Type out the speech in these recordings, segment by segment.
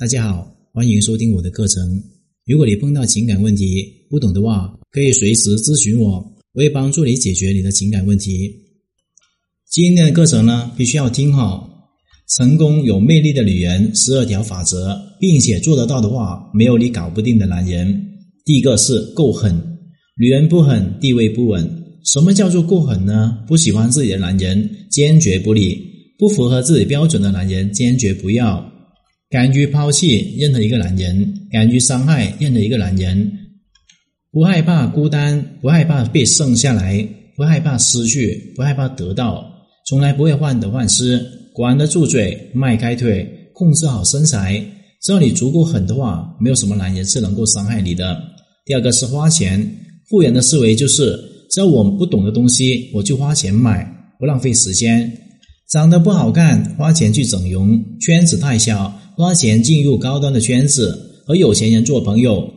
大家好，欢迎收听我的课程。如果你碰到情感问题不懂的话，可以随时咨询我，我会帮助你解决你的情感问题。今天的课程呢，必须要听好。成功有魅力的女人十二条法则，并且做得到的话，没有你搞不定的男人。第一个是够狠，女人不狠，地位不稳。什么叫做够狠呢？不喜欢自己的男人，坚决不理；不符合自己标准的男人，坚决不要。敢于抛弃任何一个男人，敢于伤害任何一个男人，不害怕孤单，不害怕被剩下来，不害怕失去，不害怕得到，从来不会患得患失。管得住嘴，迈开腿，控制好身材。只要你足够狠的话，没有什么男人是能够伤害你的。第二个是花钱，富人的思维就是：只要我们不懂的东西，我就花钱买，不浪费时间。长得不好看，花钱去整容；圈子太小，花钱进入高端的圈子，和有钱人做朋友。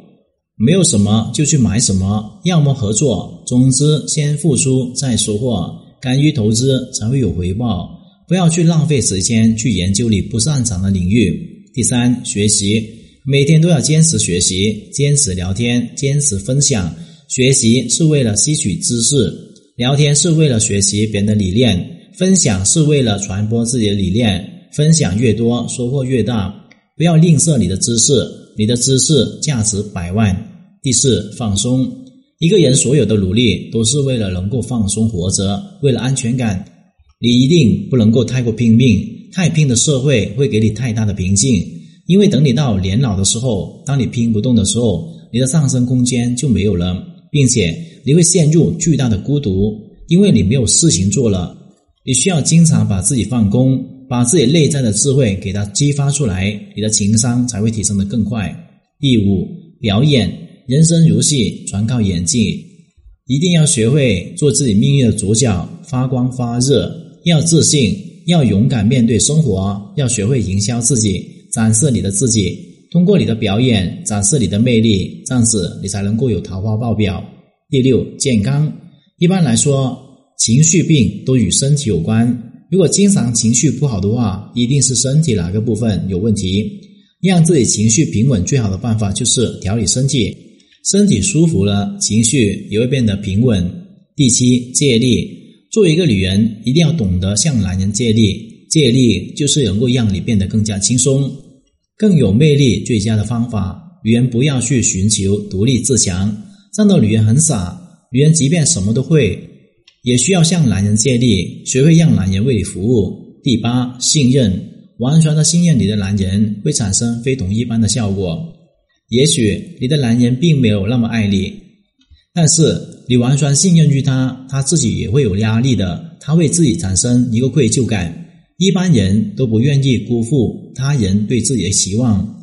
没有什么就去买什么，要么合作。总之，先付出再收获，敢于投资才会有回报。不要去浪费时间去研究你不擅长的领域。第三，学习，每天都要坚持学习，坚持聊天，坚持分享。学习是为了吸取知识，聊天是为了学习别人的理念，分享是为了传播自己的理念。分享越多，收获越大。不要吝啬你的知识，你的知识价值百万。第四，放松。一个人所有的努力都是为了能够放松活着，为了安全感。你一定不能够太过拼命，太拼的社会会给你太大的平静。因为等你到年老的时候，当你拼不动的时候，你的上升空间就没有了，并且你会陷入巨大的孤独，因为你没有事情做了。你需要经常把自己放空，把自己内在的智慧给它激发出来，你的情商才会提升的更快。第五，表演，人生如戏，全靠演技，一定要学会做自己命运的主角，发光发热。要自信，要勇敢面对生活，要学会营销自己，展示你的自己，通过你的表演展示你的魅力，这样子你才能够有桃花爆表。第六，健康。一般来说，情绪病都与身体有关。如果经常情绪不好的话，一定是身体哪个部分有问题。让自己情绪平稳，最好的办法就是调理身体，身体舒服了，情绪也会变得平稳。第七，借力。作为一个女人，一定要懂得向男人借力。借力就是能够让你变得更加轻松、更有魅力。最佳的方法，女人不要去寻求独立自强，这样的女人很傻。女人即便什么都会，也需要向男人借力，学会让男人为你服务。第八，信任，完全的信任你的男人，会产生非同一般的效果。也许你的男人并没有那么爱你。但是你完全信任于他，他自己也会有压力的，他为自己产生一个愧疚感。一般人都不愿意辜负他人对自己的期望，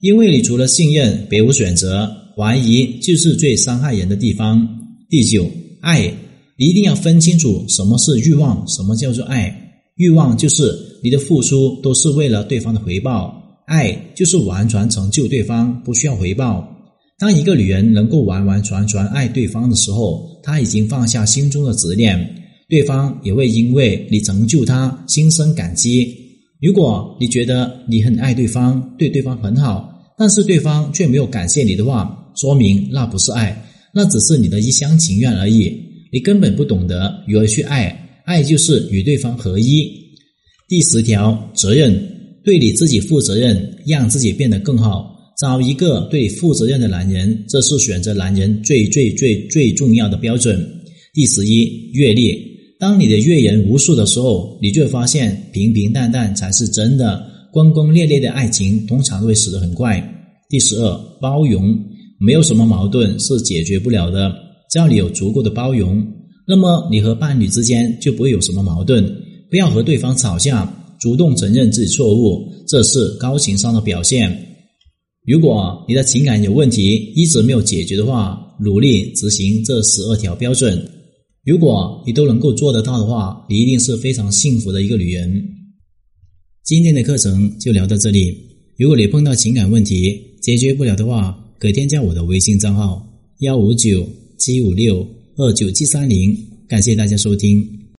因为你除了信任别无选择，怀疑就是最伤害人的地方。第九，爱，一定要分清楚什么是欲望，什么叫做爱。欲望就是你的付出都是为了对方的回报，爱就是完全成就对方，不需要回报。当一个女人能够完完全全爱对方的时候，她已经放下心中的执念，对方也会因为你成就她心生感激。如果你觉得你很爱对方，对对方很好，但是对方却没有感谢你的话，说明那不是爱，那只是你的一厢情愿而已。你根本不懂得如何去爱，爱就是与对方合一。第十条，责任，对你自己负责任，让自己变得更好。找一个对负责任的男人，这是选择男人最最最最重要的标准。第十一，阅历。当你的阅人无数的时候，你就会发现平平淡淡才是真的。轰轰烈烈的爱情通常会死得很快。第十二，包容。没有什么矛盾是解决不了的，只要你有足够的包容，那么你和伴侣之间就不会有什么矛盾。不要和对方吵架，主动承认自己错误，这是高情商的表现。如果你的情感有问题，一直没有解决的话，努力执行这十二条标准。如果你都能够做得到的话，你一定是非常幸福的一个女人。今天的课程就聊到这里。如果你碰到情感问题解决不了的话，可添加我的微信账号幺五九七五六二九七三零。感谢大家收听。